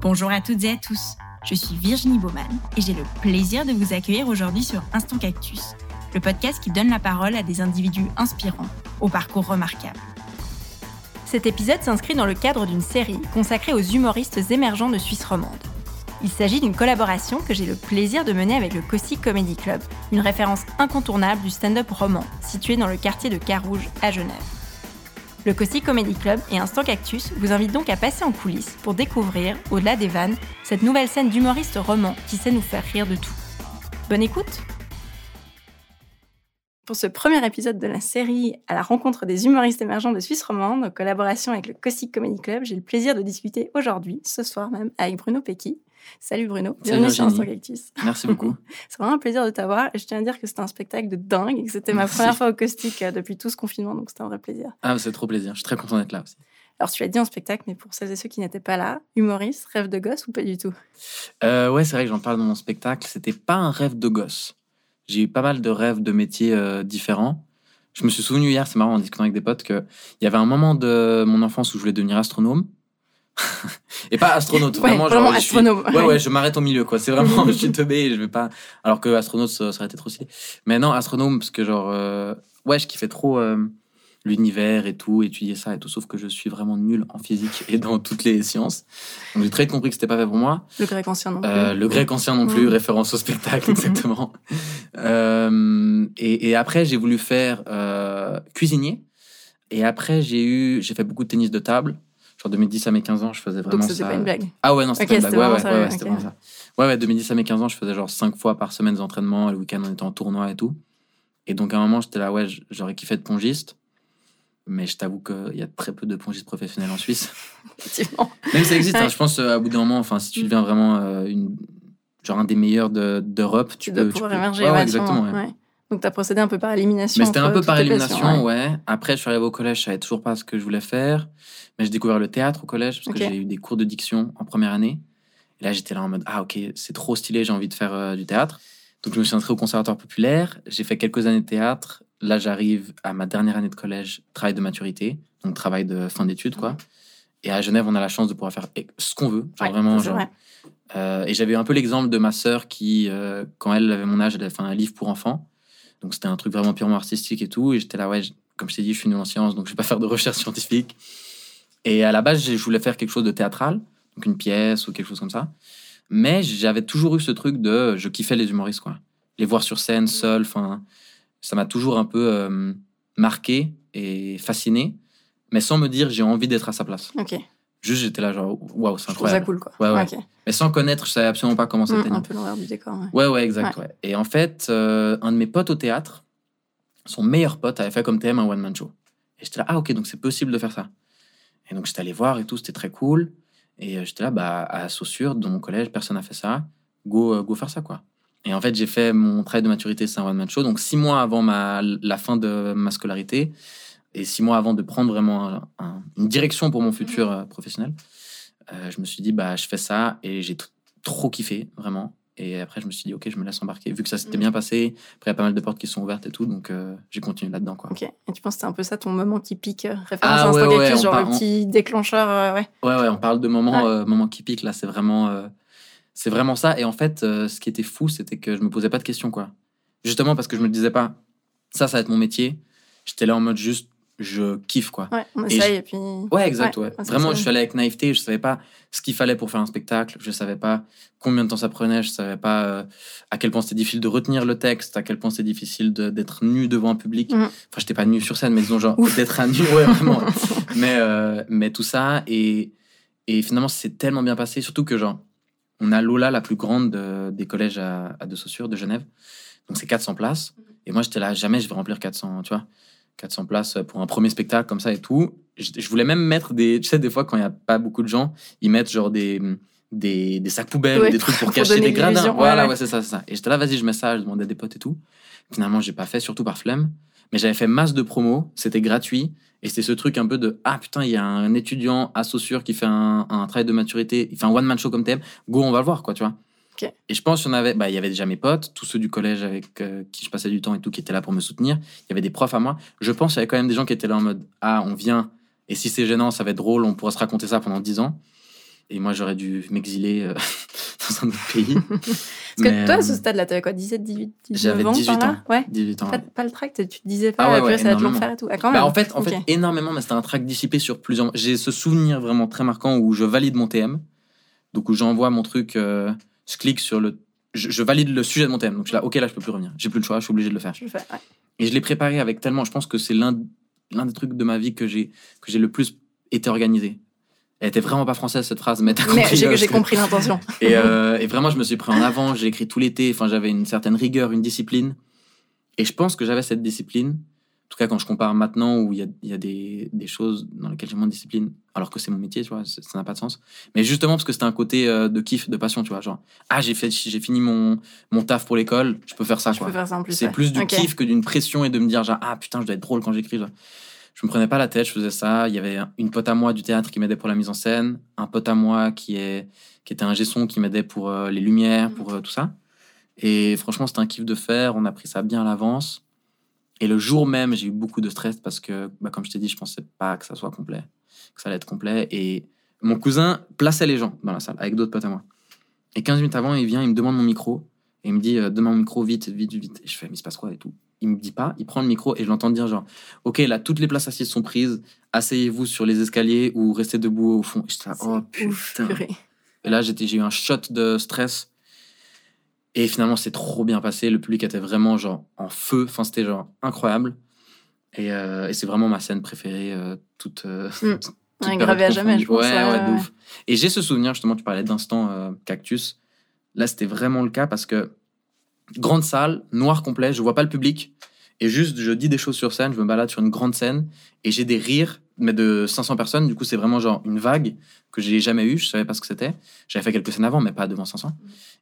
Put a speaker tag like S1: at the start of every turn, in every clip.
S1: Bonjour à toutes et à tous. Je suis Virginie Baumann et j'ai le plaisir de vous accueillir aujourd'hui sur Instant Cactus, le podcast qui donne la parole à des individus inspirants, au parcours remarquable. Cet épisode s'inscrit dans le cadre d'une série consacrée aux humoristes émergents de Suisse romande. Il s'agit d'une collaboration que j'ai le plaisir de mener avec le Cossy Comedy Club, une référence incontournable du stand-up roman situé dans le quartier de Carouge à Genève. Le Cossy Comedy Club et Instant Cactus vous invitent donc à passer en coulisses pour découvrir, au-delà des vannes, cette nouvelle scène d'humoristes romans qui sait nous faire rire de tout. Bonne écoute Pour ce premier épisode de la série à la rencontre des humoristes émergents de Suisse romande, en collaboration avec le Cossy Comedy Club, j'ai le plaisir de discuter aujourd'hui, ce soir même, avec Bruno Pecky, Salut Bruno, bienvenue sur Instant Cactus.
S2: Merci beaucoup.
S1: c'est vraiment un plaisir de t'avoir je tiens à dire que c'était un spectacle de dingue et que c'était ma première fois au caustique euh, depuis tout ce confinement, donc c'était un vrai plaisir.
S2: Ah, c'est trop plaisir, je suis très content d'être là aussi.
S1: Alors tu l'as dit en spectacle, mais pour celles et ceux qui n'étaient pas là, humoriste, rêve de gosse ou pas du tout?
S2: Euh, Ouais, c'est vrai que j'en parle dans mon spectacle, c'était pas un rêve de gosse. J'ai eu pas mal de rêves de métiers euh, différents. Je me suis souvenu hier, c'est marrant, en discutant avec des potes, qu'il y avait un moment de mon enfance où je voulais devenir astronome. Et pas astronaute
S1: vraiment, genre, astronome.
S2: ouais. Ouais je m'arrête au milieu quoi. C'est vraiment je suis teubé et je vais pas alors que astronaute ça, aurait été trop stylé. Mais non astronome parce que genre euh... ouais je kiffais trop euh, l'univers et tout étudier ça et tout sauf que je suis vraiment nul en physique et dans toutes les sciences. Donc j'ai très compris que c'était pas fait pour moi.
S1: Le grec ancien non
S2: euh,
S1: plus.
S2: le grec ancien non plus référence au spectacle exactement. Euh, et, et, après j'ai voulu faire cuisinier. Et après j'ai eu j'ai fait beaucoup de tennis de table Genre 2010 à mes 15 ans, je faisais vraiment
S1: Donc, ça.
S2: pas
S1: une blague.
S2: Ah ouais, non, c'était
S1: okay,
S2: pas une blague. Ouais, ouais, ouais, c'était vraiment ça. Ouais, ouais, 2010 à mes 15 ans, je faisais genre 5 fois par semaine des entraînements, le week-end on était en tournoi et tout. Et donc à un moment, j'étais là, ouais, j'aurais kiffé être pongiste. Mais je t'avoue qu'il y a très peu de pongistes professionnels en Suisse.
S1: Effectivement.
S2: Même ça existe, hein, je pense, à bout d'un moment, enfin, si tu deviens vraiment euh, une, genre un des meilleurs d'Europe,
S1: tu,
S2: tu
S1: peux. tu peux... émerger. Ouais, ouais, exactement. Donc, tu as procédé un peu par élimination.
S2: Mais c'était un peu par élimination, ouais. Après, je suis arrivé au collège, je savais toujours pas ce que je voulais faire. Mais j'ai découvert le théâtre au collège parce
S1: okay.
S2: que j'ai eu des cours de diction en première année. Et là, j'étais là en mode Ah, ok, c'est trop stylé, j'ai envie de faire euh, du théâtre. Donc, je me suis inscrit au conservatoire populaire. J'ai fait quelques années de théâtre. Là, j'arrive à ma dernière année de collège, travail de maturité, donc travail de fin d'études, quoi. Et à Genève, on a la chance de pouvoir faire ce qu'on veut. Genre
S1: ouais,
S2: vraiment, genre.
S1: Vrai.
S2: Euh, et j'avais un peu l'exemple de ma sœur qui, euh, quand elle avait mon âge, elle avait fait un livre pour enfants. Donc, c'était un truc vraiment purement artistique et tout. Et j'étais là, ouais, comme je t'ai dit, je suis nul en sciences, donc je vais pas faire de recherche scientifique. Et à la base, je voulais faire quelque chose de théâtral, donc une pièce ou quelque chose comme ça. Mais j'avais toujours eu ce truc de. Je kiffais les humoristes, quoi. Les voir sur scène, seuls, enfin. Ça m'a toujours un peu euh, marqué et fasciné, mais sans me dire j'ai envie d'être à sa place. Juste, j'étais là, genre, waouh, c'est
S1: Je trouve ça
S2: incroyable.
S1: cool, quoi.
S2: Ouais, ouais.
S1: Ok.
S2: Mais sans connaître, je savais absolument pas comment
S1: Mm,
S2: c'était.
S1: un peu l'envers du décor. Ouais.
S2: Ouais, ouais, exact. Ouais. Et en fait, euh, un de mes potes au théâtre, son meilleur pote, avait fait comme thème un one-man show. Et j'étais là, ah ok, donc c'est possible de faire ça. Et donc j'étais allé voir et tout, c'était très cool. Et euh, j'étais là, bah, à Saussure, dans mon collège, personne n'a fait ça. Go, euh, go faire ça, quoi. Et en fait, j'ai fait mon travail de maturité, c'est un one-man show. Donc six mois avant ma, la fin de ma scolarité, et six mois avant de prendre vraiment un, un, une direction pour mon futur euh, professionnel, euh, je me suis dit, bah, je fais ça et j'ai trop kiffé, vraiment. Et après, je me suis dit, ok, je me laisse embarquer. Vu que ça s'était bien passé, après, il y a pas mal de portes qui sont ouvertes et tout, donc euh, j'ai continué là-dedans. Quoi.
S1: Ok. Et tu penses que c'est un peu ça ton moment qui pique, référence
S2: Ah,
S1: à
S2: ouais, ouais, on
S1: genre le petit déclencheur, ouais.
S2: Ouais, ouais, on parle de moments,
S1: Ouais.
S2: euh, moments qui piquent, là, c'est vraiment, c'est vraiment ça. Et en fait, ce qui était fou, c'était que je me posais pas de questions, quoi. Justement parce que je me disais pas, ça, ça va être mon métier. J'étais là en mode juste, je kiffe, quoi.
S1: Ouais, on
S2: Et
S1: essaye
S2: je-
S1: et puis.
S2: Ouais, exact,
S1: Ouais,
S2: Vraiment, je suis allé avec naïveté, je savais pas ce qu'il fallait pour faire un spectacle, je savais pas combien de temps ça prenait, je savais pas euh, à quel point c'était difficile de retenir le texte, à quel point c'est difficile d'être nu devant un public.
S1: Mhm.
S2: Enfin, j'étais pas nu sur scène, mais disons genre d'être à nu, ouais, vraiment. mais, euh, mais tout ça, et, et finalement, c'est tellement bien passé, surtout que genre, on a Lola, la plus grande de- des collèges à, à De Saussure, de Genève. Donc c'est 400 places. Et moi, j'étais là, jamais je vais remplir 400, tu vois. 400 places pour un premier spectacle comme ça et tout. Je, je voulais même mettre des. Tu sais, des fois, quand il n'y a pas beaucoup de gens, ils mettent genre des, des, des sacs poubelles
S1: Ouais,
S2: ou des trucs pour,
S1: pour
S2: cacher des gradins.
S1: ouais,
S2: Voilà,
S1: ouais.
S2: c'est ça, c'est ça. Et j'étais là, vas-y, je mets ça, je demandais à des potes et tout. Finalement, j'ai pas fait, surtout par flemme. Mais j'avais fait masse de promos, c'était gratuit. Et c'était ce truc un peu de Ah putain, il y a un étudiant à Saussure qui fait un, un travail de maturité, il fait un one-man show comme thème. Go, on va le voir, quoi, tu vois. Et je pense qu'il y en avait, bah, il y avait déjà mes potes, tous ceux du collège avec euh, qui je passais du temps et tout, qui étaient là pour me soutenir. Il y avait des profs à moi. Je pense qu'il y avait quand même des gens qui étaient là en mode Ah, on vient Et si c'est gênant, ça va être drôle, on pourra se raconter ça pendant 10 ans. Et moi, j'aurais dû m'exiler euh, dans un autre pays.
S1: Parce que toi, à ce stade-là, tu avais quoi 17, 18, 19
S2: J'avais
S1: ans
S2: 18
S1: par
S2: ans.
S1: là Ouais.
S2: 18 ans.
S1: Pas, pas le tract, tu te disais pas,
S2: Ah ouais, ouais,
S1: ça va toujours
S2: énormément.
S1: faire et tout. Ah, quand
S2: Bah,
S1: même.
S2: en fait, en fait, énormément, mais c'était un track dissipé sur plusieurs. J'ai ce souvenir vraiment très marquant où je valide mon TM. Donc, où j'envoie mon truc, euh, je clique sur le. Je, je valide le sujet de mon TM. Donc, je suis là, ok, là, je peux plus revenir. J'ai plus le choix, je suis obligé de le faire.
S1: Je le fais, ouais.
S2: Et je l'ai préparé avec tellement. Je pense que c'est l'un des trucs de ma vie que j'ai que j'ai le plus été organisé. Elle était vraiment pas française cette phrase, mais t'as compris.
S1: Mais j'ai
S2: euh,
S1: compris l'intention.
S2: Et, euh, et vraiment, je me suis pris en avant. J'ai écrit tout l'été. Enfin, j'avais une certaine rigueur, une discipline. Et je pense que j'avais cette discipline. En tout cas, quand je compare maintenant où il y a, il y a des, des choses dans lesquelles j'ai moins de discipline, alors que c'est mon métier, tu vois, ça n'a pas de sens. Mais justement, parce que c'était un côté euh, de kiff, de passion, tu vois. Genre, ah, j'ai fait, j'ai fini mon, mon taf pour l'école, je peux faire ça,
S1: Je
S2: quoi.
S1: peux faire ça en plus.
S2: C'est
S1: ouais.
S2: plus du kiff que d'une pression et de me dire genre ah putain je dois être drôle quand j'écris. Je me prenais pas la tête, je faisais ça. Il y avait une pote à moi du théâtre qui m'aidait pour la mise en scène, un pote à moi qui est qui était un gesson qui m'aidait pour euh, les lumières, pour euh, tout ça. Et franchement c'était un kiff de faire. On a pris ça bien à l'avance. Et le jour même j'ai eu beaucoup de stress parce que bah, comme je t'ai dit je pensais pas que ça soit complet, que ça allait être complet. Et mon cousin plaçait les gens dans la salle avec d'autres potes à moi. Et 15 minutes avant il vient, il me demande mon micro. Et il me dit, euh, donne-moi mon micro vite, vite, vite. Et je fais, mais il se passe quoi et tout. Il me dit pas, il prend le micro et je l'entends dire genre, ok, là, toutes les places assises sont prises, asseyez-vous sur les escaliers ou restez debout au fond. Et oh putain. Et là, j'ai eu un shot de stress. Et finalement, c'est trop bien passé. Le public était vraiment genre en feu. Enfin, c'était genre incroyable. Et, euh, et c'est vraiment ma scène préférée, euh, toute. euh,
S1: Mm.
S2: toute
S1: Ouais, gravé à jamais, je pense.
S2: Ouais, ouais,
S1: ouais.
S2: ouf. Et j'ai ce souvenir, justement, tu parlais d'instant euh, cactus. Là, c'était vraiment le cas parce que grande salle, noir complet, je vois pas le public. Et juste, je dis des choses sur scène, je me balade sur une grande scène et j'ai des rires, mais de 500 personnes. Du coup, c'est vraiment genre une vague que j'ai jamais eue, je savais pas ce que c'était. J'avais fait quelques scènes avant, mais pas devant 500.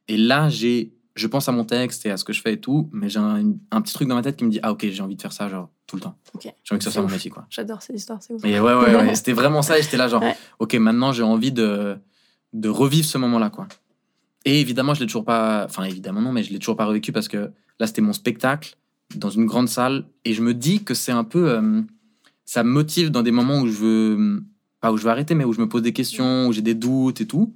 S2: Et là, j'ai, je pense à mon texte et à ce que je fais et tout, mais j'ai un, un petit truc dans ma tête qui me dit, ah ok, j'ai envie de faire ça, genre, tout le temps.
S1: Ok.
S2: J'ai envie que ça soit mon métier, quoi.
S1: J'adore ces histoires, c'est ouf.
S2: Et ouais, ouais, ouais, c'était vraiment ça. Et j'étais là, genre,
S1: Ouais.
S2: ok, maintenant j'ai envie de, de revivre ce moment-là, quoi. Et évidemment, je l'ai toujours pas. Enfin, évidemment, non, mais je l'ai toujours pas revécu parce que là, c'était mon spectacle dans une grande salle. Et je me dis que c'est un peu. euh, ça me motive dans des moments où je veux. Pas où je veux arrêter, mais où je me pose des questions, où j'ai des doutes et tout.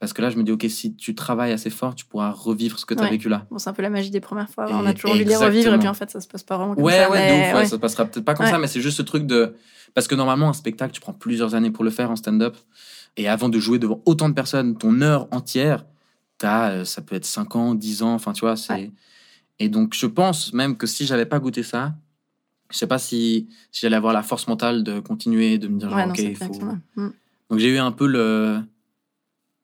S2: Parce que là, je me dis, ok, si tu travailles assez fort, tu pourras revivre ce que tu as
S1: Ouais.
S2: vécu là.
S1: Bon, c'est un peu la magie des premières fois.
S2: Et-
S1: On a toujours envie de les revivre et puis en fait, ça se passe pas vraiment comme
S2: Ouais,
S1: ça.
S2: ouais,
S1: mais
S2: ouais,
S1: ouais.
S2: ça passera peut-être pas comme ça, mais c'est juste ce truc de. Parce que normalement, un spectacle, tu prends plusieurs années pour le faire en stand-up. Et avant de jouer devant autant de personnes, ton heure entière, euh, ça peut être 5 ans, 10 ans, enfin, tu vois, c'est. Et donc, je pense même que si j'avais pas goûté ça, je sais pas si, si j'allais avoir la force mentale de continuer, de me dire, genre,
S1: non,
S2: ok, il faut.
S1: Mm.
S2: Donc, j'ai eu un peu le.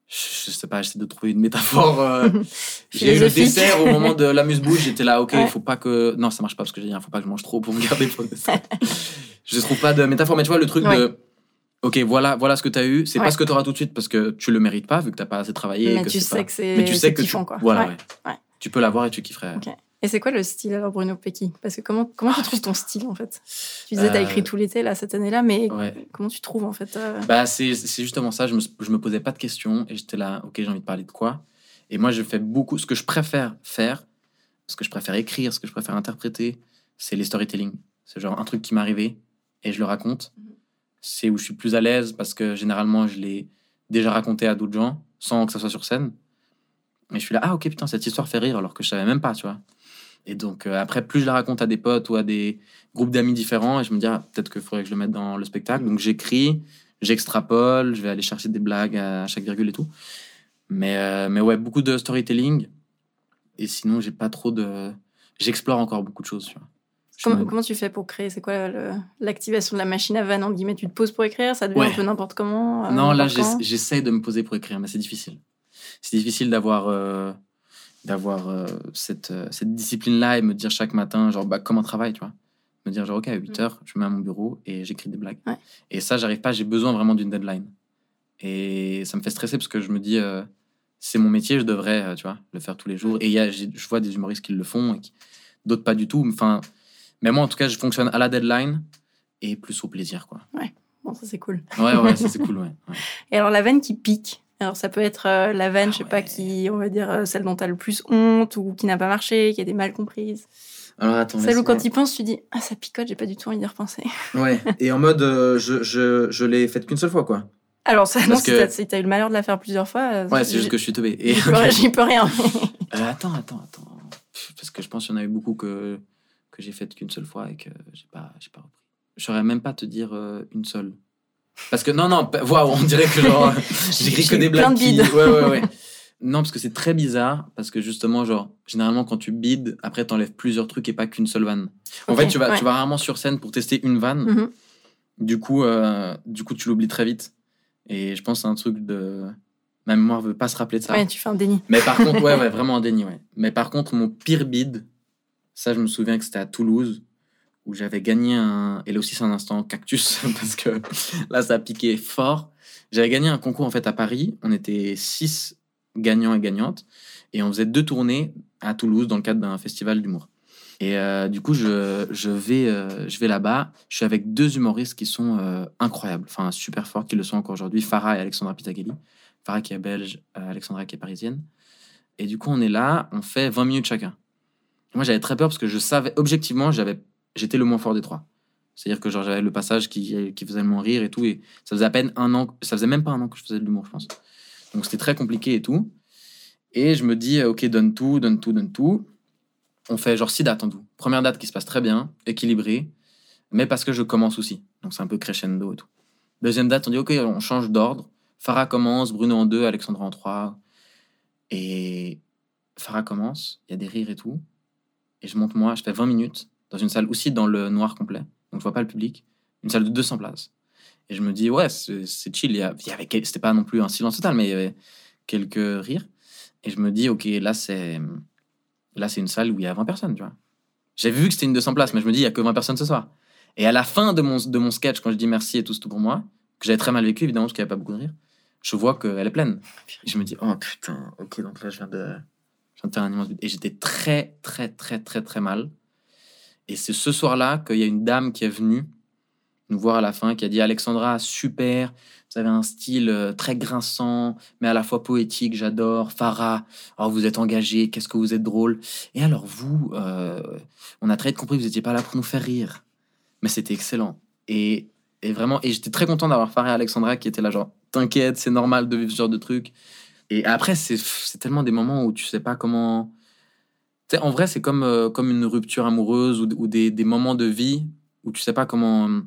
S2: Je sais pas, j'essaie de trouver une métaphore. euh, J'ai eu le dessert au moment de l'amuse-bouche, j'étais là, ok, il
S1: Ouais.
S2: faut pas que. Non, ça marche pas parce que j'ai dit, il faut pas que je mange trop pour me garder pour le dessert. je trouve pas de métaphore, mais tu vois, le truc
S1: Ouais.
S2: de. Ok, voilà, voilà ce que tu as eu. C'est
S1: Ouais.
S2: pas ce que tu auras tout de suite parce que tu le mérites pas, vu que t'as pas assez travaillé.
S1: Mais
S2: que
S1: tu sais
S2: pas-
S1: que c'est
S2: Mais tu sais que
S1: kiffant,
S2: tu...
S1: quoi.
S2: Voilà. Tu peux l'avoir et tu kifferais.
S1: Et c'est quoi le style alors, Bruno Pecky Parce que comment, comment tu
S2: Ah,
S1: trouves ton style en fait? Tu disais, t'as
S2: Euh,
S1: écrit tout l'été là, cette année-là, mais
S2: Ouais.
S1: comment tu trouves en fait euh,
S2: Bah, c'est c'est justement ça. Je me, je me posais pas de questions et j'étais là, ok, j'ai envie de parler de quoi? Et moi, je fais beaucoup. Ce que je préfère faire, ce que je préfère écrire, ce que je préfère interpréter, c'est les storytelling. C'est genre un truc qui m'est arrivé et je le raconte.
S1: Mhm.
S2: C'est où je suis plus à l'aise parce que généralement, je l'ai déjà raconté à d'autres gens sans que ça soit sur scène. Et je suis là, ah ok, putain, cette histoire fait rire alors que je savais même pas, tu vois. Et donc, euh, après, plus je la raconte à des potes ou à des groupes d'amis différents, et je me dis, ah, peut-être qu'il faudrait que je le mette dans le spectacle. Donc, j'écris, j'extrapole, je vais aller chercher des blagues à chaque virgule et tout. Mais, euh, mais ouais, beaucoup de storytelling. Et sinon, j'ai pas trop de. J'explore encore beaucoup de choses, tu vois. Je
S1: comment,
S2: me-
S1: comment tu fais pour créer? C'est quoi l'activation de la machine à vanne entre guillemets Tu te poses pour écrire? Ça devient
S2: Ouais.
S1: un peu n'importe comment euh,
S2: Non, là,
S1: n'importe quand?
S2: j'essa- j'essaye de me poser pour écrire, mais c'est difficile. C'est difficile d'avoir d'avoir euh, cette, euh, cette discipline-là et me dire chaque matin, genre, bah, comme un travail, tu vois. Me dire, genre, ok, à 8
S1: Mm.
S2: heures, je me mets à mon bureau et j'écris des blagues.
S1: Ouais.
S2: Et ça, j'arrive pas, j'ai besoin vraiment d'une deadline. Et ça me fait stresser parce que je me dis, euh, c'est mon métier, je devrais, tu vois, le faire tous les jours. Et y a, je vois des humoristes qui le font et qui- d'autres pas du tout. Enfin, mais moi, en tout cas, je fonctionne à la deadline et plus au plaisir, quoi.
S1: Bon, ça c'est cool.
S2: Ouais, ouais, ça c'est cool, ouais. ouais.
S1: Et alors la vanne qui pique? Alors ça peut être euh, la vanne,
S2: Ah
S1: je sais pas, qui, on va dire, euh, celle dont tu as le plus honte ou qui n'a pas marché, qui a été mal comprise.
S2: Alors attends.
S1: Celle où quand tu penses, tu dis Ah, ça picote, j'ai pas du tout envie d'y repenser.
S2: Ouais, et en mode, euh, je, je, je l'ai faite qu'une seule fois, quoi.
S1: Alors, ça, non,
S2: Parce que-
S1: t'as si t'as eu le malheur de la faire plusieurs fois. euh,
S2: Ouais, c'est juste que je suis tombé. Et...
S1: J'y peux, rien.
S2: Euh, attends, attends, attends. Parce que je pense qu'il y en a eu beaucoup que, que j'ai faites qu'une seule fois et que j'ai pas, j'ai pas repris. Je saurais même pas te dire euh, une seule. Parce que non, non, waouh, on dirait que genre, j'écris que des
S1: plein
S2: blagues. qui-. Ouais, ouais, ouais. Non, parce que c'est très bizarre. Parce que justement, genre, généralement, quand tu bides, après, t'enlèves plusieurs trucs et pas qu'une seule vanne. En fait, tu vas,
S1: ouais.
S2: tu vas rarement sur scène pour tester une vanne.
S1: Mhm.
S2: Du coup, euh, du coup, tu l'oublies très vite. Et je pense que c'est un truc de. Ma mémoire veut pas se rappeler de ça.
S1: Ouais, tu fais un déni.
S2: Mais par contre, ouais, ouais, vraiment un déni, ouais. Mais par contre, mon pire bid, ça, je me souviens que c'était à Toulouse, où j'avais gagné un. Et là aussi, c'est un instant cactus, parce que là, ça a piqué fort. J'avais gagné un concours, en fait, à Paris. On était six gagnants et gagnantes. Et on faisait deux tournées à Toulouse dans le cadre d'un festival d'humour. Et euh, du coup, je, je vais, euh, vais là-bas. Je suis avec deux humoristes qui sont euh, incroyables, enfin super forts, qui le sont encore aujourd'hui, Farah et Alexandra Pitageli. Farah qui est belge, Alexandra qui est parisienne. Et du coup, on est là, on fait 20 minutes chacun. Moi, j'avais très peur parce que je savais, objectivement, j'avais, j'étais le moins fort des trois. C'est-à-dire que j'avais le passage qui, qui faisait le moins rire et tout. Et ça faisait à peine un an, ça faisait même pas un an que je faisais de l'humour, je pense. Donc c'était très compliqué et tout. Et je me dis, ok, donne tout, donne tout, donne tout. On fait genre six dates en tout. Première date qui se passe très bien, équilibrée, mais parce que je commence aussi. Donc c'est un peu crescendo et tout. Deuxième date, on dit, ok, on change d'ordre. Farah commence, Bruno en deux, Alexandra en trois. Et Farah commence, il y a des rires et tout. Et je monte moi, je fais 20 minutes dans une salle aussi dans le noir complet. Donc je vois pas le public. Une salle de 200 places. Et je me dis, ouais, c'est chill. Il y, avait, c'était pas non plus un silence total, mais il y avait quelques rires. Et je me dis, ok, là c'est, là c'est une salle où il y a 20 personnes, tu vois. J'ai vu que c'était une 200 places, mais je me dis, il y a que 20 personnes ce soir. Et à la fin de mon, de mon sketch, quand je dis merci et tout, c'est tout pour moi, que j'avais très mal vécu, évidemment, parce qu'il n'y avait pas beaucoup de rire, je vois qu'elle est pleine. Et je me dis, oh putain, ok, donc là, je viens de, je de faire un immense. Et j'étais très, très, très, très, très mal. Et c'est ce soir-là qu'il y a une dame qui est venue nous voir à la fin, qui a dit Alexandra, super, vous avez un style euh, très grinçant, mais à la fois poétique, j'adore. Farah, oh, vous êtes engagé, qu'est-ce que vous êtes drôle. Et alors vous, euh, on a très vite compris que vous n'étiez pas là pour nous faire rire. Mais c'était excellent. Et, et vraiment, et j'étais très content d'avoir Farah et Alexandra qui étaient là, genre, t'inquiète, c'est normal de vivre ce genre de truc. Et après, c'est c'est tellement des moments où tu sais pas comment. Sais, en vrai, c'est comme, euh, comme une rupture amoureuse ou, ou des, des moments de vie où tu sais pas comment euh,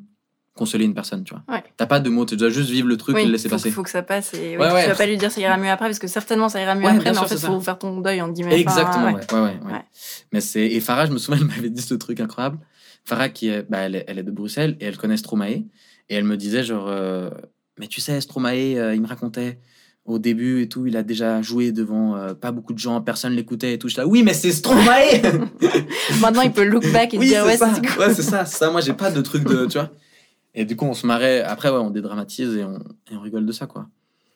S2: consoler une personne, tu vois.
S1: Ouais.
S2: T'as pas de mots, tu dois juste vivre le truc et le laisser
S1: faut,
S2: passer.
S1: faut que ça passe. Et,
S2: Ouais, ouais.
S1: Tu vas pas lui dire ça ira mieux après, parce que certainement ça ira mieux après, mais en fait,
S2: c'est
S1: faut faire ton deuil en 10 minutes.
S2: Exactement,
S1: Enfin,
S2: ouais. Ouais. Mais c'est et Farah, je me souviens, elle m'avait dit ce truc incroyable. Farah, qui est, bah, elle, est, elle est de Bruxelles et elle connaît Stromae. Et elle me disait, genre, euh, mais tu sais, Stromae, euh, il me racontait au début et tout, il a déjà joué devant euh, pas beaucoup de gens, personne l'écoutait et tout. Je là, oui, mais c'est Stromae
S1: Maintenant, il peut look back et
S2: Oui,
S1: dire ouais, c'est cool.
S2: Ouais, c'est ça, ça. Moi, j'ai pas de truc de, tu vois. Et du coup, on se marrait. Après, ouais, on dédramatise et on, et on rigole de ça, quoi.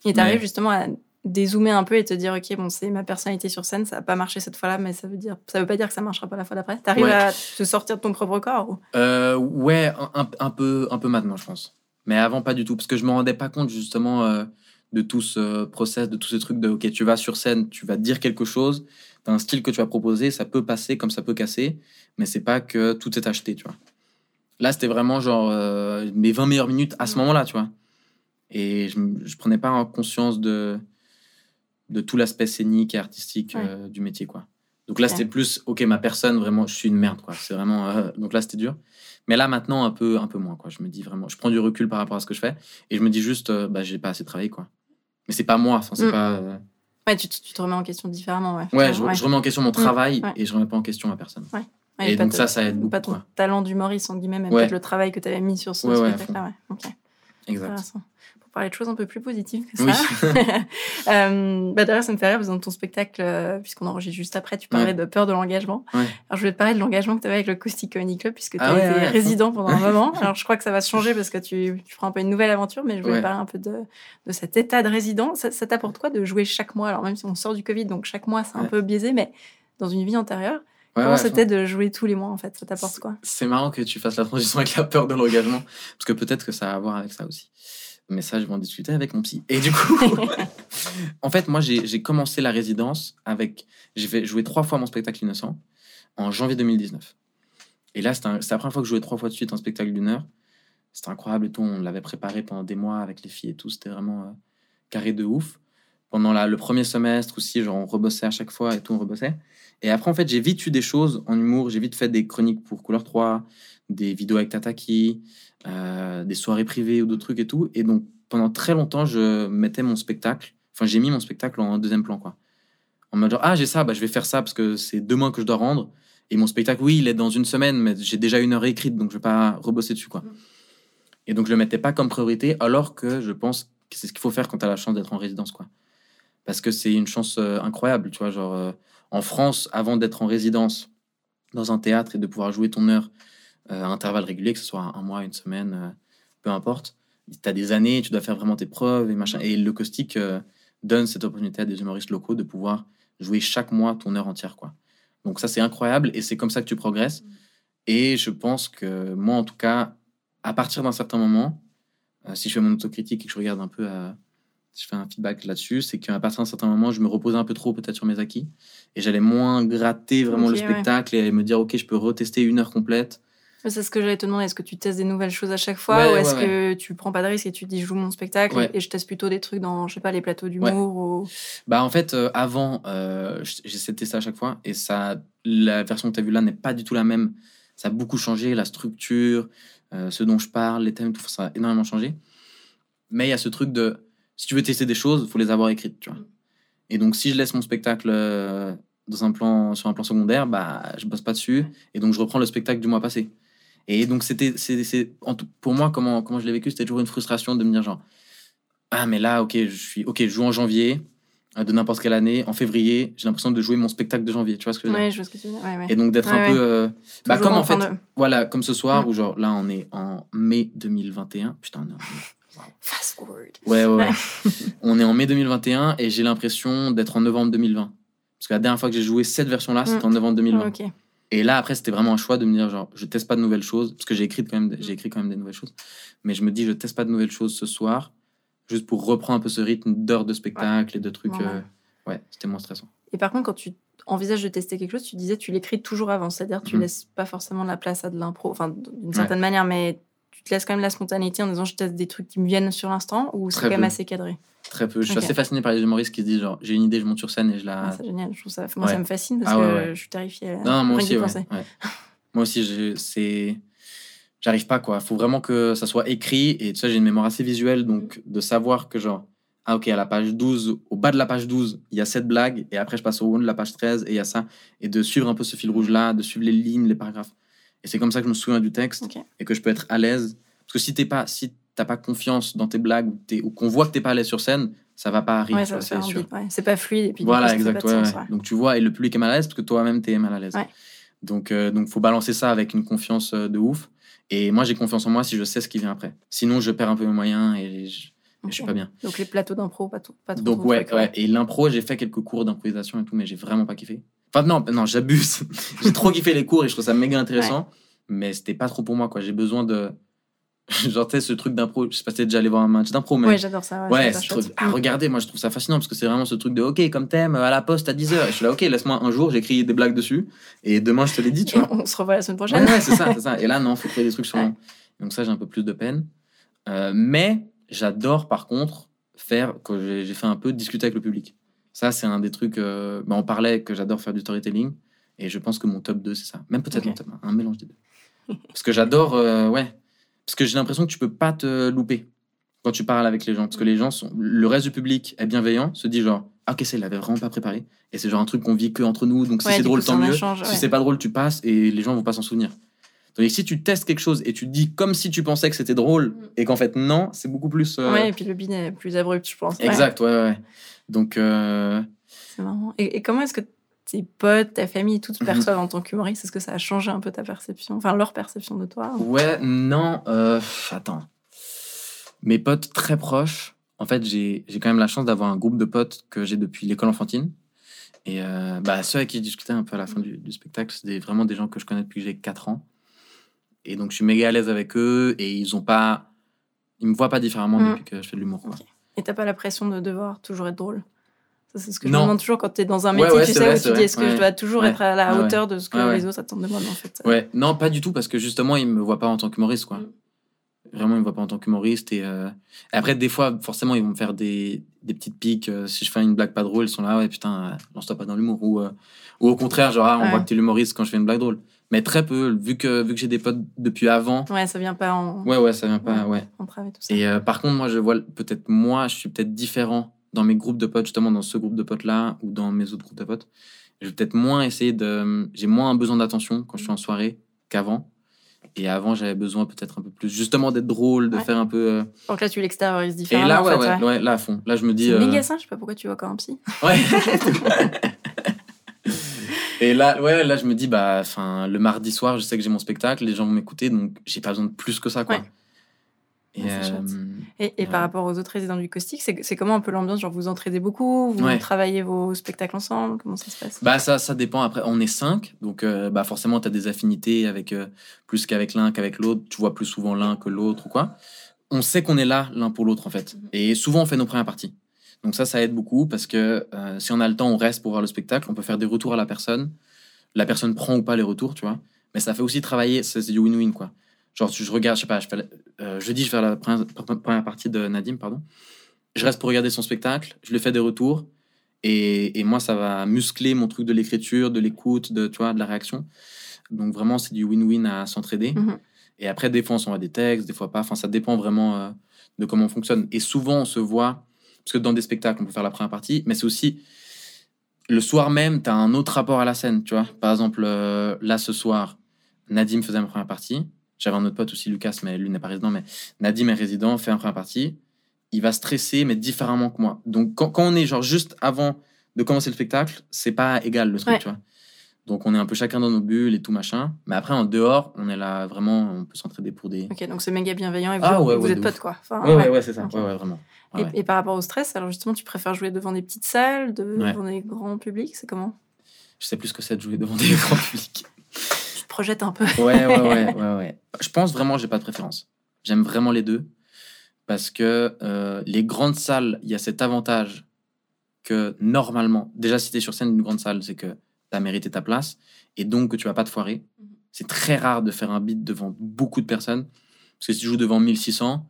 S1: Et t'arrives
S2: Mais-
S1: justement à dézoomer un peu et te dire ok bon c'est ma personnalité sur scène ça a pas marché cette fois-là mais ça veut dire ça veut pas dire que ça marchera pas la fois d'après t'arrives
S2: Ouais.
S1: à te sortir de ton propre corps ou-
S2: Euh, ouais, un, un- un peu, un peu maintenant, je pense. Mais avant, pas du tout. Parce que je me rendais pas compte, justement, euh, de tout ce process, de tous ces trucs de, OK, tu vas sur scène, tu vas dire quelque chose, t'as un style que tu vas proposer, ça peut passer comme ça peut casser, mais c'est pas que tout est acheté, tu vois. Là, c'était vraiment genre euh, mes 20 meilleures minutes à ce moment-là, tu vois. Et je, prenais pas en conscience de, de tout l'aspect scénique et artistique
S1: Ouais.
S2: euh, du métier, quoi. Donc là, c'était plus, OK, ma personne, vraiment, je suis une merde, quoi. C'est vraiment. euh, donc là, c'était dur. Mais là, maintenant, un peu, un peu moins, quoi. Je me dis vraiment, je prends du recul par rapport à ce que je fais et je me dis juste, bah, j'ai pas assez travaillé, quoi. Mais c'est pas moi, c'est
S1: Mm.
S2: pas. euh,
S1: ouais tu, te- tu te remets en question différemment ouais
S2: Ouais, je,
S1: ouais.
S2: je remets en question mon travail
S1: ouais.
S2: et je remets pas en question ma personne.
S1: Ouais,
S2: et
S1: pas
S2: donc
S1: te-
S2: ça, ça aide beaucoup,
S1: pas ton talent d'humoriste en guillemets mais peut-être le travail que tu avais mis sur ce
S2: ouais, Exact.
S1: pour parler de choses un peu plus positives que ça
S2: Oui.
S1: Euh, bah d'ailleurs, ça me fait rire, parce que dans ton spectacle, euh, puisqu'on enregistre juste après, tu parlais de peur de l'engagement.
S2: Ouais.
S1: Alors, je voulais te parler de l'engagement que tu avais avec le Caustic Comedy Club, puisque tu
S2: Ah
S1: as
S2: ouais,
S1: été
S2: ouais,
S1: résident pendant un moment. Alors, je crois que ça va se changer parce que tu, tu feras un peu une nouvelle aventure, mais je voulais
S2: Ouais.
S1: parler un peu de, de cet état de résident. Ça, ça t'apporte quoi de jouer chaque mois? Alors, même si on sort du Covid, donc chaque mois, c'est un peu biaisé, mais dans une vie antérieure, comment
S2: ouais,
S1: c'était de jouer tous les mois, en fait? Ça t'apporte quoi?
S2: C'est marrant que tu fasses la transition avec la peur de l'engagement, parce que peut-être que ça a à voir avec ça aussi. Mais ça, je vais en discuter avec mon psy. Et du coup, en fait, moi, j'ai commencé la résidence avec. J'ai jouer trois fois mon spectacle innocent en janvier 2019. Et là, c'était la première fois que je jouais trois fois de suite un spectacle d'une heure. C'était incroyable et tout. On l'avait préparé pendant des mois avec les filles et tout. C'était vraiment euh, carré de ouf. Pendant la- le premier semestre aussi, genre, on rebossait à chaque fois et tout, on rebossait. Et après, en fait, j'ai vite eu des choses en humour. J'ai vite fait des chroniques pour Couleur 3, des vidéos avec Tataki, euh, des soirées privées ou d'autres trucs et tout. Et donc, pendant très longtemps, je mettais mon spectacle. Enfin, j'ai mis mon spectacle en deuxième plan, quoi. En mode genre, ah, j'ai ça, bah, je vais faire ça parce que c'est demain que je dois rendre. Et mon spectacle, oui, il est dans une semaine, mais j'ai déjà une heure écrite, donc je vais pas rebosser dessus, quoi. Et donc, je le mettais pas comme priorité, alors que je pense que c'est ce qu'il faut faire quand tu as la chance d'être en résidence, quoi. Parce que c'est une chance euh, incroyable, tu vois. Genre, euh, en France, avant d'être en résidence dans un théâtre et de pouvoir jouer ton heure euh, à intervalles réguliers, que ce soit un mois, une semaine, peu importe, tu as des années, tu dois faire vraiment tes preuves et machin. Et le caustique donne cette opportunité à des humoristes locaux de pouvoir jouer chaque mois ton heure entière, quoi. Donc ça, c'est incroyable et c'est comme ça que tu progresses. Et je pense que moi, en tout cas, à partir d'un certain moment, si je fais mon autocritique et que je regarde un peu, à, je fais un feedback là-dessus, c'est qu'à partir d'un certain moment, je me reposais un peu trop peut-être sur mes acquis et j'allais moins gratter vraiment le
S3: ouais.
S2: spectacle et me dire ok, je peux retester une heure complète.
S3: C'est ce que j'allais te demander. Est-ce que tu testes des nouvelles choses à chaque fois
S2: Ouais,
S3: ou est-ce
S2: ouais,
S3: que tu prends pas de risque et tu dis je joue mon spectacle et je teste plutôt des trucs dans, je sais pas, les plateaux d'humour ou...
S2: Bah en fait, euh, avant, euh, j- j'essaie de tester ça à chaque fois et ça, la version que tu as vue là n'est pas du tout la même. Ça a beaucoup changé, la structure, euh, ce dont je parle, les thèmes, tout ça a énormément changé. Mais il y a ce truc de, si tu veux tester des choses, il faut les avoir écrites, tu vois. Et donc si je laisse mon spectacle euh, dans un plan, sur un plan secondaire, bah je bosse pas dessus et donc je reprends le spectacle du mois passé. Et donc c'était, c'est, pour moi comment comment je l'ai vécu, c'était toujours une frustration de me dire genre, ah mais là ok je suis, ok je joue en janvier euh, de n'importe quelle année, en février, j'ai l'impression de jouer mon spectacle de janvier, tu vois ce que je veux dire?
S3: Ouais, je vois ce que tu veux dire. Ouais, ouais.
S2: Et donc d'être un peu, euh, bah comme
S3: en
S2: fait,
S3: de-
S2: voilà, comme ce soir
S3: Mm.
S2: où genre là on est en mai 2021, putain on est en-
S3: Fast forward.
S2: Ouais, ouais, ouais. on est en mai 2021 et j'ai l'impression d'être en novembre 2020. Parce que la dernière fois que j'ai joué cette version-là, c'était
S3: Mm.
S2: en novembre 2020.
S3: Ok.
S2: Et là, après, c'était vraiment un choix de me dire, genre, je teste pas de nouvelles choses, parce que j'ai écrit quand même, j'ai écrit quand même des nouvelles choses. Mais je me dis, je teste pas de nouvelles choses ce soir, juste pour reprendre un peu ce rythme d'heures de spectacle et de trucs. Euh, ouais, c'était moins stressant.
S3: Et par contre, quand tu envisages de tester quelque chose, tu disais tu l'écris toujours avant, c'est-à-dire tu
S2: Mhm.
S3: laisses pas forcément la place à de l'impro, enfin d'une certaine manière, mais tu te laisses quand même la spontanéité en disant je teste des trucs qui me viennent sur l'instant ou c'est quand même assez cadré?
S2: Très peu. Je suis assez fasciné par les humoristes qui se disent, genre, j'ai une idée, je monte sur scène et je la.
S3: Ah, c'est génial, je trouve ça. Moi,
S2: Ouais.
S3: ça me fascine parce
S2: Ah ouais,
S3: que je suis terrifiée.
S2: Non, moi aussi. Moi aussi, c'est. J'arrive pas, quoi. Faut vraiment que ça soit écrit. Et tu sais, j'ai une mémoire assez visuelle, donc de savoir que, genre, ah, ok, à la page 12, au bas de la page 12, il y a cette blague, et après, je passe au haut de la page 13, et il y a ça. Et de suivre un peu ce fil rouge-là, de suivre les lignes, les paragraphes. Et c'est comme ça que je me souviens du texte, et que je peux être à l'aise. Parce que si t'es pas. Si t'as pas confiance dans tes blagues, ou, qu'on voit que t'es pas à l'aise sur scène, ça va pas arriver,
S3: Ouais,
S2: c'est
S3: ouais. C'est pas fluide et puis
S2: Voilà,
S3: coup,
S2: exact. ouais,
S3: sens.
S2: Donc tu vois, et le public est mal à l'aise parce que toi-même t'es mal à l'aise. Donc euh, donc faut balancer ça avec une confiance euh, de ouf. Et moi j'ai confiance en moi si je sais ce qui vient après. Sinon je perds un peu mes moyens et je, je suis pas bien.
S3: Donc les plateaux d'impro, pas, pas trop.
S2: Donc ouais. Et l'impro j'ai fait quelques cours d'improvisation et tout, mais j'ai vraiment pas kiffé. Enfin non, non j'abuse. j'ai trop kiffé les cours et je trouve ça méga intéressant, mais c'était pas trop pour moi quoi. J'ai besoin de genre tu sais ce truc d'impro. Je sais pas si t'es déjà allé voir un match d'impro, mais
S3: Ouais, j'adore ça. Ouais,
S2: Ouais, ce truc. Ah, regardez, moi je trouve ça fascinant parce que c'est vraiment ce truc de OK, comme thème, à la poste à 10h. Et je suis là, OK, laisse-moi un jour, j'écris des blagues dessus. Et demain, je te l'ai dit, tu vois.
S3: on se revoit la semaine
S2: Ouais,
S3: prochaine.
S2: ouais, c'est ça, c'est ça. Et là, non, faut créer des trucs sur
S3: Ouais.
S2: Donc ça, j'ai un peu plus de peine. Euh, mais j'adore, par contre, faire, que j'ai fait un peu, discuter avec le public. Ça, c'est un des trucs. euh, bah, on parlait que j'adore faire du storytelling. Et je pense que mon top 2, c'est ça. Même peut-être mon top 1, un mélange des deux. Parce que j'adore, euh, ouais. Parce que j'ai l'impression que tu peux pas te louper quand tu parles avec les gens. Parce que les gens sont. Le reste du public est bienveillant, se dit genre, ah, ok, ça, il avait vraiment pas préparé. Et c'est genre un truc qu'on vit que entre nous. Donc si
S3: Ouais,
S2: c'est drôle, tant mieux. Si c'est pas drôle, tu passes et les gens vont pas s'en souvenir. Donc si tu testes quelque chose et tu te dis comme si tu pensais que c'était drôle et qu'en fait non, c'est beaucoup plus. euh,
S3: Mm. Ouais, et puis le bin est plus abrupt, je pense.
S2: Exact, ouais, ouais. Donc, euh,
S3: c'est marrant. Et, et comment est-ce que tes potes, ta famille, tout te
S2: Mhm.
S3: perçoivent en tant qu'humoriste? Est-ce que ça a changé un peu ta perception Enfin, leur perception de toi?
S2: Ouais, non, euh, attends. Mes potes très proches, en fait, j'ai quand même la chance d'avoir un groupe de potes que j'ai depuis l'école enfantine. Et euh, bah, ceux avec qui je discutais un peu à la fin du, du spectacle, c'est vraiment des gens que je connais depuis que j'ai 4 ans. Et donc, je suis méga à l'aise avec eux et ils ont pas. Ils me voient pas différemment
S3: Mhm.
S2: depuis que je fais de l'humour.
S3: Et t'as pas la pression de devoir toujours être drôle? C'est ce que je me demande toujours quand tu es dans un métier, tu sais, où tu dis est-ce que je dois toujours être à la hauteur de ce que les autres attendent de moi, en fait.
S2: Ouais, non, pas du tout, parce que justement, ils me voient pas en tant qu'humoriste, quoi. Mm. Vraiment, ils me voient pas en tant qu'humoriste. Et, euh, après, des fois, forcément, ils vont me faire des, des petites piques. Euh, si je fais une blague pas drôle, ils sont là, ouais, putain, lance-toi pas dans l'humour. Ou, ou au contraire, genre, ah, on voit que t'es l'humoriste quand je fais une blague drôle. Mais très peu, vu que, vu que j'ai des potes depuis avant.
S3: Ouais, ça vient pas en.
S2: Ouais, ouais, ça vient pas, ouais. En tout ça. Et par contre, moi, je vois peut-être, moi, je suis peut-être différent dans mes groupes de potes, justement dans ce groupe de potes-là, ou dans mes autres groupes de potes, je vais peut-être moins essayer de. J'ai moins besoin d'attention quand je suis en soirée qu'avant. Et avant, j'avais besoin peut-être un peu plus, justement, d'être drôle, de faire un peu. Euh,
S3: Donc là, tu l'extériorises différemment.
S2: Et là, ouais, ouais, ouais, là, à fond. Là, je me dis.
S3: C'est méga je sais pas pourquoi tu vois encore un psy.
S2: Ouais. et là, ouais, là, je me dis, bah, enfin, le mardi soir, je sais que j'ai mon spectacle, les gens vont m'écouter, donc j'ai pas besoin de plus que ça, quoi.
S3: Euh, et, et, par rapport aux autres résidents du caustique, c'est comment un peu l'ambiance Genre, vous entraidez beaucoup Vous travaillez vos spectacles ensemble Comment ça se passe?
S2: Bah, ça, ça dépend. Après, on est cinq, donc euh, bah, forcément, tu as des affinités avec euh, plus qu'avec l'un qu'avec l'autre. Tu vois plus souvent l'un que l'autre ou quoi. On sait qu'on est là l'un pour l'autre, en fait. Mhm. Et souvent, on fait nos premières parties. Donc ça, ça aide beaucoup parce que si on a le temps, on reste pour voir le spectacle. On peut faire des retours à la personne. La personne prend ou pas les retours, tu vois. Mais ça fait aussi travailler, c'est du win-win, quoi. Genre, je regarde, je sais pas, je fais, euh, jeudi, je fais la première partie de Nadim, pardon. Je reste pour regarder son spectacle, je lui fais des retours. Et, et moi, ça va muscler mon truc de l'écriture, de l'écoute, de, tu vois, de la réaction. Donc, vraiment, c'est du win-win à s'entraider. Mhm. Et après, des fois, on s'envoie des textes, des fois pas. Enfin, ça dépend vraiment euh, de comment on fonctionne. Et souvent, on se voit, parce que dans des spectacles, on peut faire la première partie, mais c'est aussi le soir même, tu as un autre rapport à la scène, tu vois. Par exemple, euh, là, ce soir, Nadim faisait ma première partie. J'avais un autre pote aussi, Lucas, mais lui n'est pas résident. Mais Nadim est résident, fait un première partie. Il va stresser, mais différemment que moi. Donc, quand, on est genre juste avant de commencer le spectacle, c'est pas égal le truc, tu vois. Donc, on est un peu chacun dans nos bulles et tout machin. Mais après, en dehors, on est là vraiment, on peut s'entraider pour des.
S3: Ok, donc c'est méga bienveillant et vous, ah vous êtes potes, quoi.
S2: Enfin, ouais, ouais, ouais, c'est ça. Ouais, ouais, vraiment.
S3: Et, par rapport au stress, alors justement, tu préfères jouer devant des petites salles, devant des grands publics C'est comment?
S2: Je sais plus ce que c'est de jouer devant des grands publics
S3: projette un peu.
S2: ouais, ouais, ouais, ouais, ouais. Je pense vraiment, j'ai pas de préférence. J'aime vraiment les deux parce que euh, les grandes salles, il y a cet avantage que normalement, déjà si tu es sur scène d'une grande salle, c'est que tu as mérité ta place et donc que tu vas pas te foirer. Mhm. C'est très rare de faire un beat devant beaucoup de personnes parce que si tu joues devant 1600,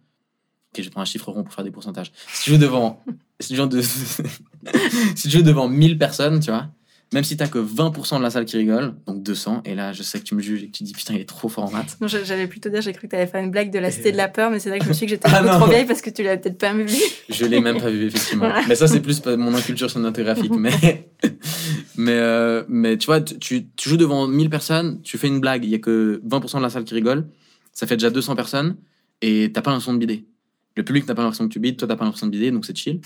S2: ok, je prends un chiffre rond pour faire des pourcentages. Si tu joues devant, si tu joues, de... si tu joues devant 1000 personnes, tu vois, même si t'as que 20% de la salle qui rigole, donc 200, et là je sais que tu me juges et que tu dis putain il est trop fort en maths.
S3: Non, j'allais plutôt dire, j'ai cru que t'allais faire une blague de la cité de la peur, mais c'est vrai que je me suis dit que j'étais ah trop vieille parce que tu l'as peut-être pas vu.
S2: Je l'ai même pas vu effectivement. Mais ça c'est plus mon inculture cinématographique. mais mais euh, mais tu vois, tu, tu, joues devant 1000 personnes, tu fais une blague, il y a que 20% de la salle qui rigole, ça fait déjà 200 personnes, et t'as pas l'impression de bider. Le public n'a pas l'impression que tu bides, toi t'as pas l'impression de bider, donc c'est chill.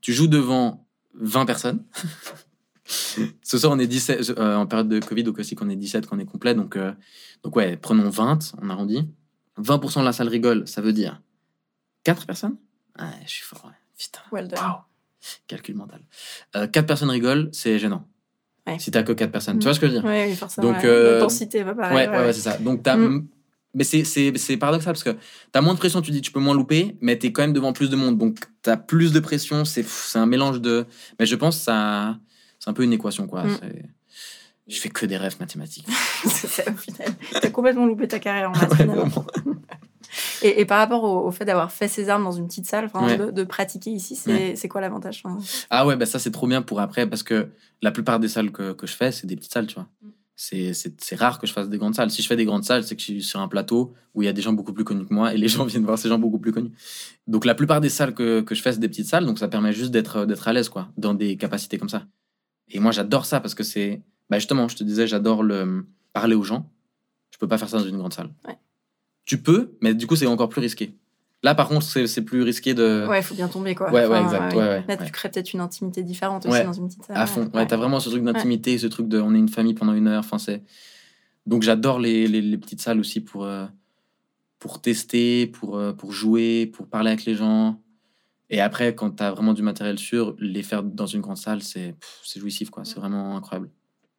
S2: Tu joues devant 20 personnes. Ce soir, on est 17, euh, en période de Covid, donc aussi qu'on est 17, qu'on est complet. Donc, euh, donc ouais, prenons 20, on arrondit. 20% de la salle rigole, ça veut dire 4 personnes? Ah, je suis fort, ouais. Putain.
S3: Well done.
S2: Calcul mental. 4 euh, personnes rigolent, c'est gênant. Si t'as que 4 personnes. Tu vois ce que je veux dire?
S3: Oui, forcément. Donc, L'intensité va
S2: pareil. Ouais, ouais, c'est ça. Donc, t'as. Mm. Mais c'est paradoxal parce que t'as moins de pression, tu dis tu peux moins louper, mais t'es quand même devant plus de monde. Donc t'as plus de pression, c'est un mélange de. Mais je pense que ça c'est un peu une équation, quoi. Mm. Je fais que des rêves mathématiques.
S3: c'est ça, au final. T'as complètement loupé ta carrière en maths, et, et, par rapport au, fait d'avoir fait ses armes dans une petite salle, de, pratiquer ici, c'est quoi l'avantage
S2: Ah ouais, bah ça c'est trop bien pour après, parce que la plupart des salles que, que je fais, c'est des petites salles, tu vois. Mm. C'est rare que je fasse des grandes salles. Si je fais des grandes salles, c'est que je suis sur un plateau où il y a des gens beaucoup plus connus que moi et les gens viennent voir ces gens beaucoup plus connus. Donc la plupart des salles que, que je fais, c'est des petites salles, donc ça permet juste d'être à l'aise, quoi, dans des capacités comme ça. Et moi, j'adore ça parce que c'est. Bah justement, je te disais, j'adore le parler aux gens. Je peux pas faire ça dans une grande salle. Tu peux, mais du coup, c'est encore plus risqué. Là, par contre, c'est plus risqué de.
S3: Ouais, il faut bien tomber, quoi.
S2: Ouais, ouais, exact. Ouais,
S3: Là, tu crées peut-être une intimité différente aussi dans une petite salle.
S2: À fond. Ouais, t'as vraiment ce truc d'intimité, ce truc de on est une famille pendant une heure. Enfin, c'est. Donc, j'adore les, les, petites salles aussi pour, euh, pour tester, pour, euh, pour jouer, pour parler avec les gens. Et après, quand tu as vraiment du matériel sûr, les faire dans une grande salle, c'est jouissif, quoi. C'est vraiment incroyable.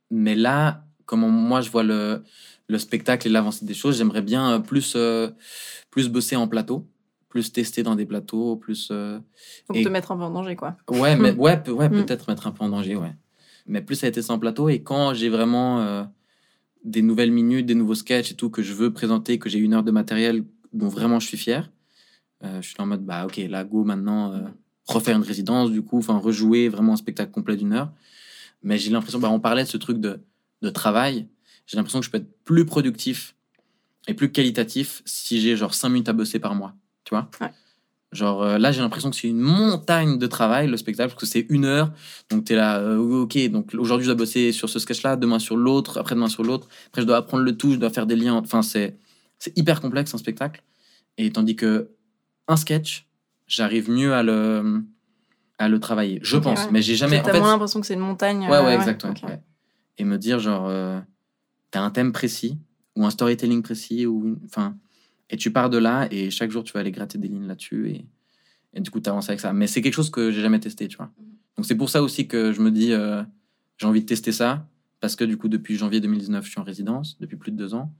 S2: Mais là, comment moi je vois le, le spectacle et l'avancée des choses, j'aimerais bien euh, plus, euh, plus bosser en plateau. plus tester dans des plateaux, plus. euh,
S1: Faut
S2: Et-
S1: te mettre un peu en danger, quoi.
S2: Ouais, mais ouais, ouais
S1: Mm.
S2: peut-être mettre un peu en danger, ouais. Mais plus ça a été sans plateau. Et quand j'ai vraiment euh, des nouvelles minutes, des nouveaux sketchs et tout que je veux présenter, que j'ai une heure de matériel dont vraiment je suis fier, je suis en mode, bah ok, là, go maintenant, euh, refaire une résidence, du coup, enfin, rejouer vraiment un spectacle complet d'une heure. Mais j'ai l'impression, bah, on parlait de ce truc de, de travail. J'ai l'impression que je peux être plus productif et plus qualitatif si j'ai genre 5 minutes à bosser par mois. Tu vois?
S1: Ouais.
S2: Genre euh, là, j'ai l'impression que c'est une montagne de travail, le spectacle, parce que c'est une heure. Donc tu es là, euh, ok, donc aujourd'hui, je dois bosser sur ce sketch-là, demain sur l'autre, après-demain sur l'autre. Après, je dois apprendre le tout, je dois faire des liens. Enfin, c'est c'est hyper complexe un spectacle. Et tandis que un sketch, j'arrive mieux à le, à le travailler. Je pense,
S1: ouais.
S2: mais j'ai jamais. en
S1: T'as
S2: fait,
S1: moins l'impression que c'est une montagne.
S2: Ouais,
S1: euh,
S2: ouais, exact. ouais,
S1: ok.
S2: ouais. Et me dire, genre, euh, t'as un thème précis, ou un storytelling précis, ou enfin, et tu pars de là, et chaque jour, tu vas aller gratter des lignes là-dessus, et, et du coup, t'avances avec ça. Mais c'est quelque chose que j'ai jamais testé, tu vois. Donc, c'est pour ça aussi que je me dis, euh, j'ai envie de tester ça, parce que du coup, depuis janvier 2019, je suis en résidence, depuis plus de deux ans.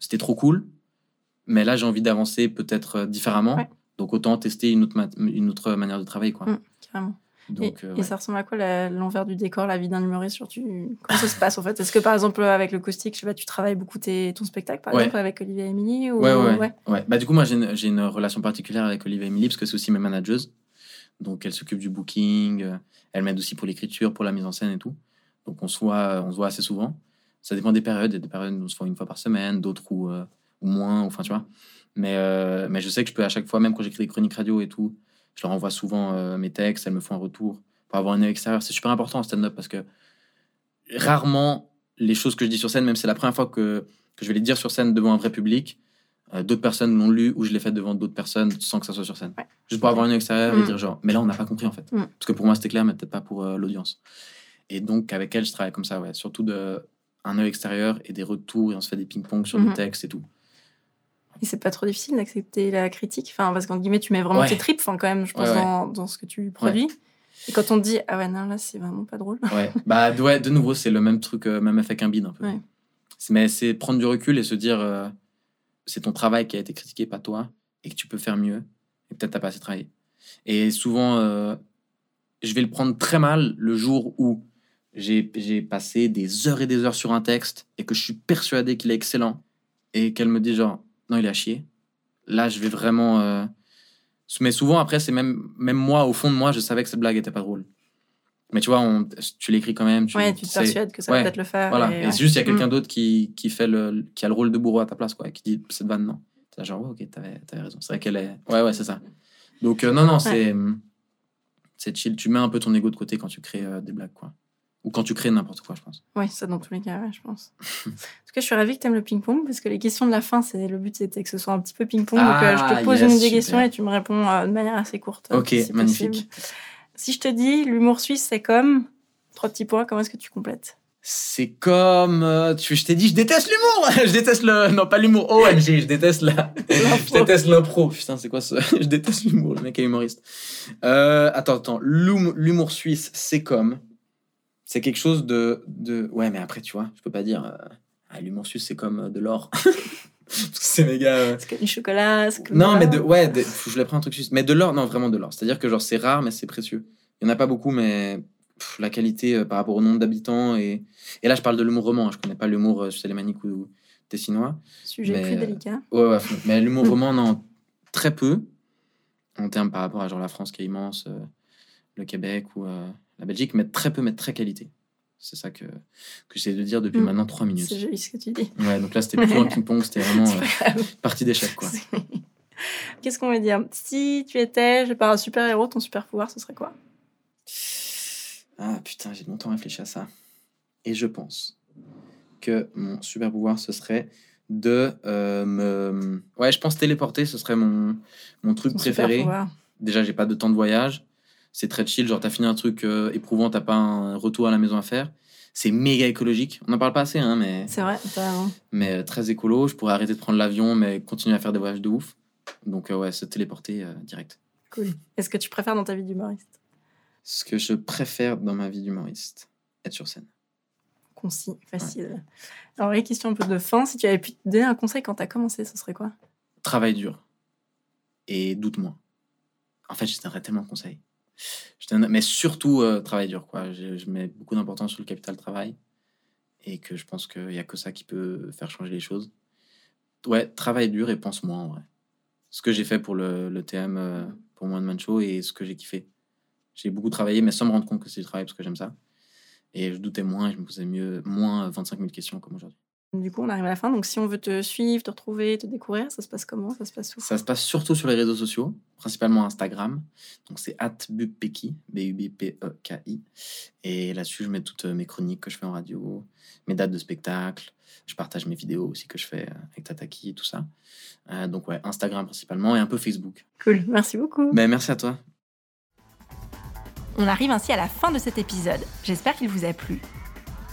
S2: C'était trop cool, mais là, j'ai envie d'avancer peut-être euh, différemment.
S1: Ouais.
S2: Donc, autant tester une autre, ma- une autre manière de travailler, quoi.
S1: Mm, carrément.
S2: Donc,
S1: et,
S2: euh,
S1: et ça ressemble à quoi l'envers du décor, la vie d'un humoriste sur tu... Comment ça se passe en fait? Est-ce que par exemple avec le caustique, je sais pas, tu travailles beaucoup tes... ton spectacle par
S2: Ouais.
S1: exemple avec Olivier et ou...
S2: Ouais, ouais. Bah, du coup, moi, j'ai une, relation particulière avec Olivia Emily parce que c'est aussi mes manageuses. Donc, elle s'occupe du booking, euh, elle m'aide aussi pour l'écriture, pour la mise en scène et tout. Donc, on se voit, on se voit assez souvent. Ça dépend des périodes. Il y a des périodes où on se voit une fois par semaine, d'autres où, euh, ou moins, enfin, tu vois. Mais, euh, mais je sais que je peux à chaque fois, même quand j'écris des chroniques radio et tout, je leur envoie souvent euh, mes textes, elles me font un retour pour avoir un œil extérieur. C'est super important en stand-up parce que rarement les choses que je dis sur scène, même si c'est la première fois que, que je vais les dire sur scène devant un vrai public, euh, d'autres personnes l'ont lu ou je l'ai fait devant d'autres personnes sans que ça soit sur scène.
S1: Ouais.
S2: Juste pour avoir un œil extérieur et
S1: Mm.
S2: dire genre, mais là on n'a pas compris en fait.
S1: Mm.
S2: Parce que pour moi c'était clair, mais peut-être pas pour l'audience. Et donc avec elle, je travaille comme ça, ouais. Surtout de, un œil extérieur et des retours et on se fait des ping-pong sur
S1: Mhm.
S2: des textes et tout.
S1: Et c'est pas trop difficile d'accepter la critique enfin, Parce qu'en guillemets, tu mets vraiment
S2: Ouais.
S1: tes tripes enfin, quand même, je pense,
S2: Ouais, ouais.
S1: Dans, dans ce que tu produis. Et quand on te dit, ah ouais, non, là, c'est vraiment pas drôle.
S2: Ouais, bah de- ouais, de nouveau, c'est le même truc, euh, même effet qu'un bide un peu. Mais c'est prendre du recul et se dire, euh, c'est ton travail qui a été critiqué, pas toi, et que tu peux faire mieux, et peut-être t'as pas assez travaillé. Et souvent, euh, je vais le prendre très mal le jour où j'ai j'ai passé des heures et des heures sur un texte et que je suis persuadé qu'il est excellent, et qu'elle me dit genre, non, il est à chier. Là, je vais vraiment... euh, Mais souvent, après, c'est même, même moi, au fond de moi, je savais que cette blague était pas drôle. Mais tu vois, on, tu l'écris quand même. Tu,
S1: ouais, tu te persuades que ça
S2: ouais,
S1: va peut-être le faire.
S2: Voilà.
S1: et
S2: Et,
S1: ouais.
S2: c'est juste, il y a quelqu'un
S1: Mm.
S2: d'autre qui, qui, fait le, qui a le rôle de bourreau à ta place, quoi, et qui dit cette vanne, non. C'est genre, ouais, ok, t'avais, t'avais raison. C'est vrai qu'elle est. Ouais, ouais, c'est ça. Donc, euh, non, non, c'est. C'est chill. Tu mets un peu ton ego de côté quand tu crées euh, des blagues, quoi. Ou quand tu crées n'importe quoi, je pense.
S1: Oui, ça dans tous les cas, ouais, je pense. en tout cas, je suis ravie que tu aimes le ping-pong parce que les questions de la fin, c'est le but, c'était que ce soit un petit peu ping-pong. donc, euh, je
S2: Ah,
S1: te pose
S2: yes,
S1: une des questions et tu me réponds euh, de manière assez courte.
S2: Ok,
S1: si
S2: magnifique.
S1: possible. Si je te dis l'humour suisse, c'est comme trois petits points, comment est-ce que tu complètes?
S2: C'est comme. euh, tu, je t'ai dit, je déteste l'humour Je déteste le. Non, pas l'humour. OMG, je déteste la. Je déteste l'impro. Putain, c'est quoi ça Je déteste l'humour, le mec est humoriste. Euh, attends, attends. L'hum- L'humour suisse, c'est comme? C'est quelque chose de, de. Ouais, mais après, tu vois, je peux pas dire. euh, ah, c'est comme euh, de l'or. Parce que c'est méga. euh,
S1: Est-ce que du chocolat
S2: Non, mais de. Ouais, de- je voulais prendre un truc suisse. Mais de l'or, non, vraiment de l'or. C'est-à-dire que, genre, c'est rare, mais c'est précieux. Il y en a pas beaucoup, mais. pff, la qualité euh, par rapport au nombre d'habitants. Et... et là, je parle de l'humour roman. hein. Je connais pas l'humour euh, lémanique ou tessinois.
S1: Sujet
S2: mais,
S1: plus
S2: euh,
S1: délicat.
S2: Ouais, ouais, mais l'humour roman, non, très peu, en termes par rapport à genre la France qui est immense, euh, le Québec ou euh, la Belgique, mais très peu, mais très qualité. C'est ça que, que j'essaie de dire depuis
S1: Mm.
S2: maintenant trois minutes.
S1: C'est joli ce que tu dis.
S2: Ouais, donc là, c'était plutôt un ping-pong, c'était vraiment euh, partie d'échec, quoi.
S1: Qu'est-ce qu'on va dire? Si tu étais, je sais pas, un super-héros, ton super-pouvoir, ce serait quoi?
S2: Ah putain, j'ai longtemps réfléchi à ça. Et je pense que mon super pouvoir, ce serait de euh, me. Ouais, je pense téléporter, ce serait mon, mon truc
S1: Ton
S2: préféré.
S1: super-pouvoir.
S2: déjà j'ai pas de temps de voyage c'est très chill genre t'as fini un truc euh, éprouvant t'as pas un retour à la maison à faire c'est méga écologique on en parle pas assez hein mais
S1: C'est vrai,
S2: mais euh, très écolo je pourrais arrêter de prendre l'avion mais continuer à faire des voyages de ouf donc euh, ouais se téléporter euh, direct
S1: Cool. Est-ce que tu préfères dans ta vie d'humoriste?
S2: Ce que je préfère dans ma vie d'humoriste être sur scène
S1: Concis, facile. Alors, les questions un peu de fin. Si tu avais pu te donner un conseil quand tu as commencé, ce serait quoi?
S2: Travail dur et doute moins. En fait, je donnerais tellement de conseils. Mais surtout, euh, travail dur. Quoi. Je, mets beaucoup d'importance sur le capital travail et que je pense qu'il n'y a que ça qui peut faire changer les choses. Ouais, travail dur et pense moins en vrai. Ce que j'ai fait pour le, le TM, euh, pour One Man Show et ce que j'ai kiffé. J'ai beaucoup travaillé, mais sans me rendre compte que c'est du travail parce que j'aime ça. Et je doutais moins je me posais mieux, moins 25 000 questions comme aujourd'hui.
S3: Du coup, on arrive à la fin. Donc, si on veut te suivre, te retrouver, te découvrir, ça se passe comment? Ça se passe où?
S2: Ça se passe surtout sur les réseaux sociaux, principalement Instagram. Donc, c'est @bubpeki, B-U-B-P-E-K-I. Et là-dessus, je mets toutes mes chroniques que je fais en radio, mes dates de spectacle. Je partage mes vidéos aussi que je fais avec Tataki et tout ça. Euh, donc, ouais, Instagram principalement et un peu Facebook.
S3: Cool, merci beaucoup.
S2: Ben, merci à toi.
S1: On arrive ainsi à la fin de cet épisode. J'espère qu'il vous a plu.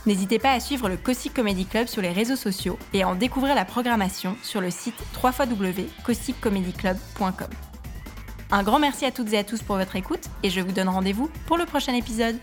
S1: N'hésitez pas à suivre le Caustic Comedy Club sur les réseaux sociaux et à en découvrir la programmation sur le site www.causticcomedyclub.com. Un grand merci à toutes et à tous pour votre écoute et je vous donne rendez-vous pour le prochain épisode.